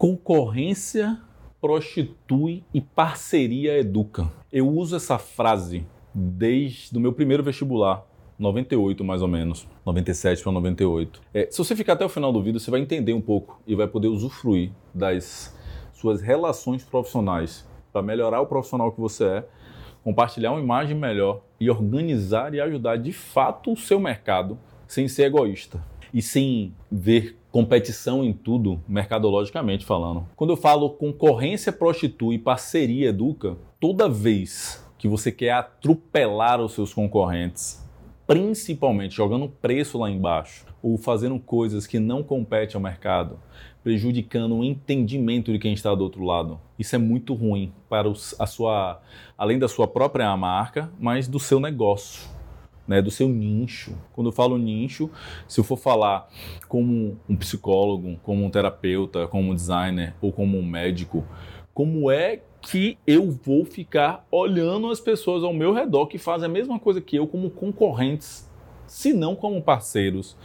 Concorrência prostitui e parceria educa. Eu uso essa frase desde o meu primeiro vestibular, 98 mais ou menos, 97 para 98. É, se você ficar até o final do vídeo, você vai entender um pouco e vai poder usufruir das suas relações profissionais para melhorar o profissional que você é, compartilhar uma imagem melhor e organizar e ajudar de fato o seu mercado sem ser egoísta e sem ver competição em tudo, mercadologicamente falando. Quando eu falo concorrência prostitui parceria educa, toda vez que você quer atropelar os seus concorrentes, principalmente jogando preço lá embaixo ou fazendo coisas que não competem ao mercado, prejudicando o entendimento de quem está do outro lado. Isso é muito ruim para a sua, além da sua própria marca, mas do seu negócio né, do seu nicho. Quando eu falo nicho, se eu for falar como um psicólogo, como um terapeuta, como um designer ou como um médico, como é que eu vou ficar olhando as pessoas ao meu redor que fazem a mesma coisa que eu como concorrentes se não como parceiros.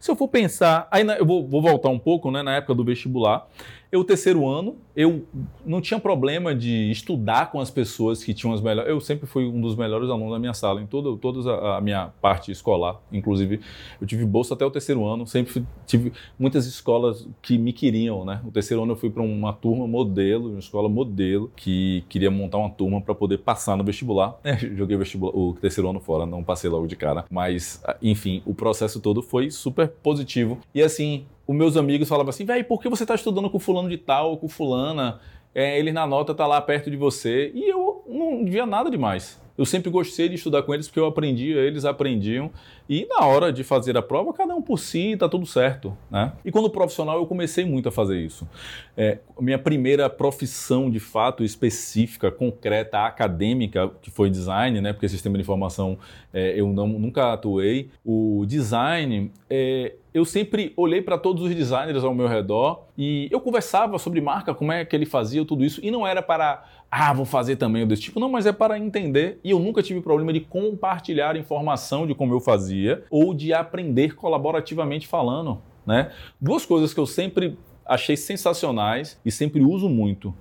Se eu for pensar, aí eu vou, vou voltar um pouco, né, na época do vestibular, eu, terceiro ano, eu não tinha problema de estudar com as pessoas que tinham as melhores. Eu sempre fui um dos melhores alunos da minha sala, em toda, toda a, minha parte escolar. Inclusive, eu tive bolsa até o terceiro ano, sempre tive muitas escolas que me queriam, né? O terceiro ano eu fui para uma turma modelo, uma escola modelo, que queria montar uma turma para poder passar no vestibular. É, joguei o, vestibular, o terceiro ano fora, não passei logo de cara. Mas, enfim, o processo todo foi super positivo. E assim, os meus amigos falavam assim, velho, por que você está estudando com fulano de tal ou com fulana? É, ele na nota tá lá perto de você. E eu não via nada demais. Eu sempre gostei de estudar com eles porque eu aprendia, eles aprendiam. E na hora de fazer a prova, cada um por si, tá tudo certo. Né? E quando profissional, eu comecei muito a fazer isso. É, minha primeira profissão, de fato, específica, concreta, acadêmica, que foi design, né? porque sistema de informação é, eu não, nunca atuei. O design, é, eu sempre olhei para todos os designers ao meu redor e eu conversava sobre marca, como é que ele fazia tudo isso. E não era para ah, vou fazer também desse tipo. Não, mas é para entender. E eu nunca tive problema de compartilhar informação de como eu fazia ou de aprender colaborativamente falando. Né? Duas coisas que eu sempre achei sensacionais e sempre uso muito.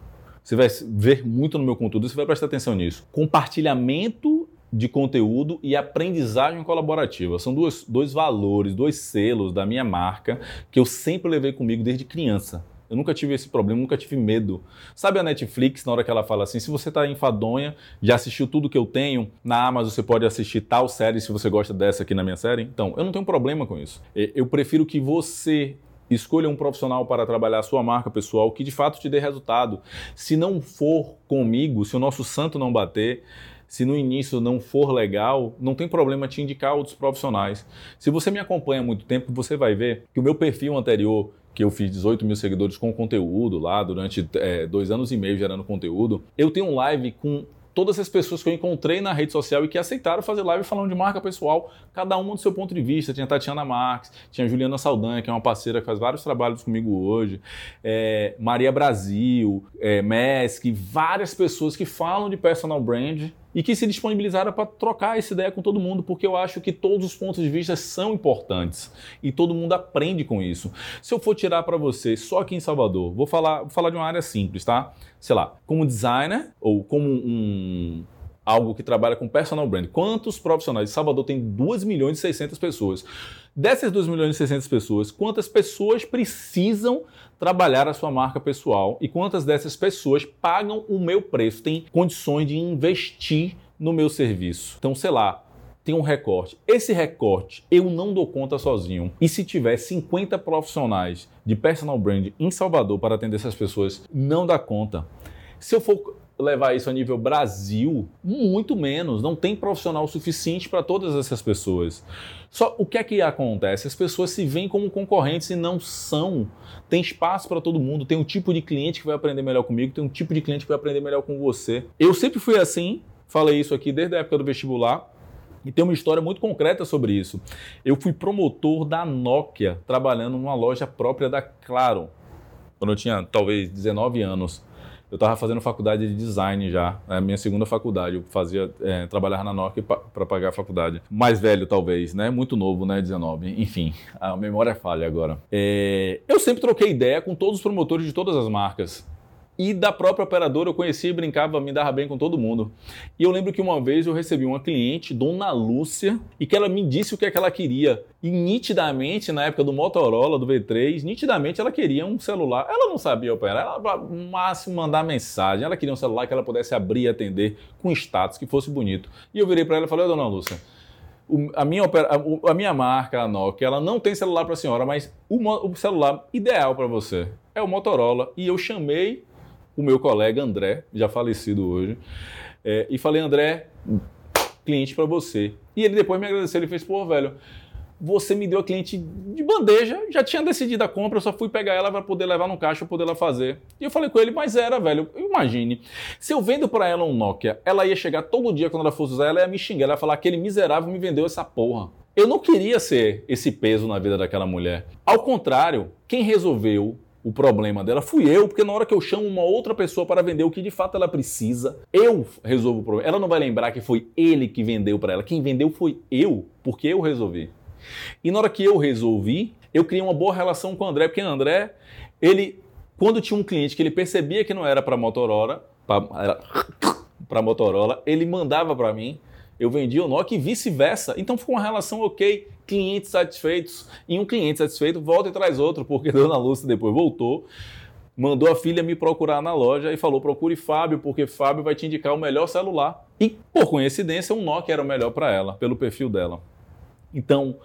Você vai ver muito no meu conteúdo, você vai prestar atenção nisso. Compartilhamento de conteúdo e aprendizagem colaborativa. São duas, dois valores, dois selos da minha marca que eu sempre levei comigo desde criança. Eu nunca tive esse problema, nunca tive medo. Sabe a Netflix, na hora que ela fala assim: se você está enfadonha, já assistiu tudo que eu tenho, na Amazon você pode assistir tal série se você gosta dessa aqui na minha série? Então, eu não tenho problema com isso. Eu prefiro que você escolha um profissional para trabalhar a sua marca pessoal que de fato te dê resultado. Se não for comigo, se o nosso santo não bater, se no início não for legal, não tem problema te indicar outros profissionais. Se você me acompanha há muito tempo, você vai ver que o meu perfil anterior que eu fiz 18 mil seguidores com conteúdo lá durante é, dois anos e meio gerando conteúdo. Eu tenho um live com todas as pessoas que eu encontrei na rede social e que aceitaram fazer live falando de marca pessoal, cada uma do seu ponto de vista. Tinha Tatiana Marques, tinha Juliana Saldanha, que é uma parceira que faz vários trabalhos comigo hoje, é, Maria Brasil, é, Mesk, várias pessoas que falam de personal brand e que se disponibilizaram para trocar essa ideia com todo mundo, porque eu acho que todos os pontos de vista são importantes e todo mundo aprende com isso. Se eu for tirar para você só aqui em Salvador, vou falar, vou falar de uma área simples, tá? Sei lá, como designer ou como um algo que trabalha com personal brand. Quantos profissionais Salvador tem 2 milhões e 600 pessoas? Dessas 2 milhões e 600 pessoas, quantas pessoas precisam trabalhar a sua marca pessoal e quantas dessas pessoas pagam o meu preço, têm condições de investir no meu serviço? Então, sei lá, tem um recorte. Esse recorte eu não dou conta sozinho. E se tiver 50 profissionais de personal brand em Salvador para atender essas pessoas, não dá conta. Se eu for levar isso a nível Brasil, muito menos. Não tem profissional suficiente para todas essas pessoas. Só o que é que acontece? As pessoas se veem como concorrentes e não são. Tem espaço para todo mundo, tem um tipo de cliente que vai aprender melhor comigo, tem um tipo de cliente que vai aprender melhor com você. Eu sempre fui assim, falei isso aqui desde a época do vestibular. E tem uma história muito concreta sobre isso. Eu fui promotor da Nokia, trabalhando numa loja própria da Claro, quando eu tinha talvez 19 anos. Eu estava fazendo faculdade de design já, é a minha segunda faculdade. Eu fazia, é, trabalhar na Nokia para pagar a faculdade. Mais velho, talvez, né? Muito novo, né? 19. Enfim, a memória falha agora. É, eu sempre troquei ideia com todos os promotores de todas as marcas. E da própria operadora eu conhecia e brincava, me dava bem com todo mundo. E eu lembro que uma vez eu recebi uma cliente, Dona Lúcia, e que ela me disse o que, é que ela queria. E nitidamente, na época do Motorola, do V3, nitidamente ela queria um celular. Ela não sabia operar, ela no máximo mandar mensagem. Ela queria um celular que ela pudesse abrir e atender com status, que fosse bonito. E eu virei para ela e falei, Dona Lúcia, a minha, a, minha marca, a Nokia, ela não tem celular para a senhora, mas o celular ideal para você é o Motorola. E eu chamei o meu colega André, já falecido hoje, é, e falei, André, cliente para você. E ele depois me agradeceu, ele fez, pô, velho, você me deu a cliente de bandeja, já tinha decidido a compra, eu só fui pegar ela para poder levar no caixa, poder ela fazer. E eu falei com ele, mas era, velho, imagine, se eu vendo para ela um Nokia, ela ia chegar todo dia quando ela fosse usar, ela ia me xingar, ela ia falar, aquele miserável me vendeu essa porra. Eu não queria ser esse peso na vida daquela mulher. Ao contrário, quem resolveu o problema dela fui eu, porque na hora que eu chamo uma outra pessoa para vender o que de fato ela precisa, eu resolvo o problema. Ela não vai lembrar que foi ele que vendeu para ela. Quem vendeu foi eu, porque eu resolvi. E na hora que eu resolvi, eu criei uma boa relação com o André, porque o André, ele, quando tinha um cliente que ele percebia que não era para Motorola, para Motorola, ele mandava para mim, eu vendia o Nokia e vice-versa. Então ficou uma relação ok clientes satisfeitos. E um cliente satisfeito volta e traz outro, porque Dona Lúcia depois voltou, mandou a filha me procurar na loja e falou: procure Fábio, porque Fábio vai te indicar o melhor celular. E, por coincidência, um Nokia era o melhor para ela, pelo perfil dela. Então,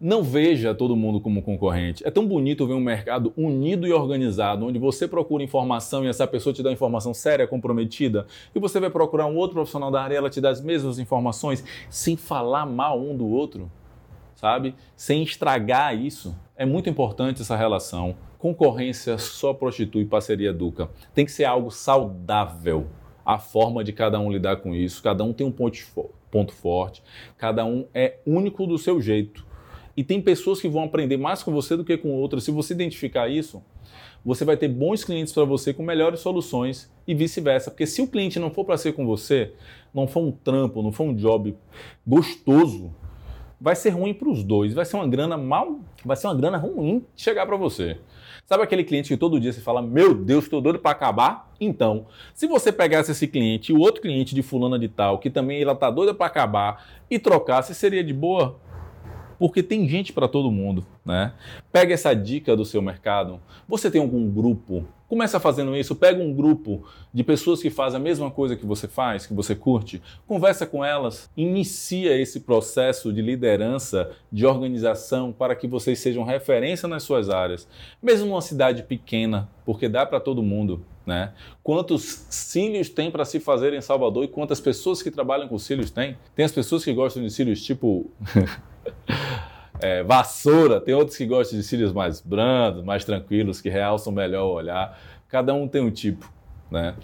não veja todo mundo como concorrente. É tão bonito ver um mercado unido e organizado, onde você procura informação e essa pessoa te dá informação séria, comprometida, e você vai procurar um outro profissional da área e ela te dá as mesmas informações, sem falar mal um do outro sabe? Sem estragar isso. É muito importante essa relação. Concorrência só prostitui parceria educa. Tem que ser algo saudável. A forma de cada um lidar com isso, cada um tem um ponto, ponto forte, cada um é único do seu jeito. E tem pessoas que vão aprender mais com você do que com outras. Se você identificar isso, você vai ter bons clientes para você com melhores soluções e vice-versa. Porque se o cliente não for para ser com você, não for um trampo, não for um job gostoso, vai ser ruim para os dois. Vai ser uma grana mal, vai ser uma grana ruim chegar para você. Sabe aquele cliente que todo dia você fala: "Meu Deus, estou doido para acabar"? Então, se você pegasse esse cliente e o outro cliente de fulana de tal, que também ela tá doida para acabar e trocasse, seria de boa? porque tem gente para todo mundo, né? Pega essa dica do seu mercado. Você tem algum grupo? Começa fazendo isso, pega um grupo de pessoas que fazem a mesma coisa que você faz, que você curte, conversa com elas, inicia esse processo de liderança, de organização para que vocês sejam referência nas suas áreas, mesmo numa cidade pequena, porque dá para todo mundo, né? Quantos cílios tem para se fazer em Salvador e quantas pessoas que trabalham com cílios tem? Tem as pessoas que gostam de cílios tipo é, vassoura, tem outros que gostam de cílios mais brandos, mais tranquilos, que realçam melhor o olhar. Cada um tem um tipo, né?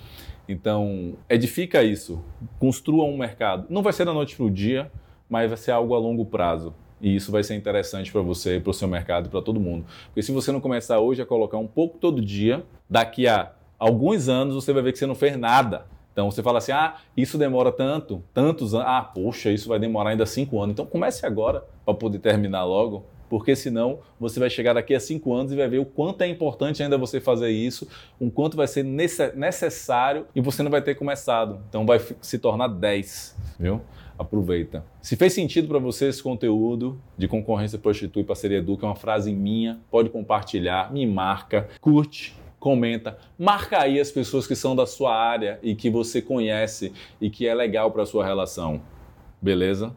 Então, edifica isso, construa um mercado. Não vai ser da noite para o dia, mas vai ser algo a longo prazo. E isso vai ser interessante para você, para o seu mercado, para todo mundo. Porque se você não começar hoje a colocar um pouco todo dia, daqui a alguns anos você vai ver que você não fez nada. Então você fala assim, ah, isso demora tanto, tantos anos. Ah, poxa, isso vai demorar ainda cinco anos. Então comece agora para poder terminar logo, porque senão você vai chegar daqui a cinco anos e vai ver o quanto é importante ainda você fazer isso, o quanto vai ser necessário e você não vai ter começado. Então vai se tornar 10, viu? Aproveita. Se fez sentido para você esse conteúdo de concorrência prostitui parceria educa, é uma frase minha, pode compartilhar, me marca, curte comenta, marca aí as pessoas que são da sua área e que você conhece e que é legal para sua relação. Beleza?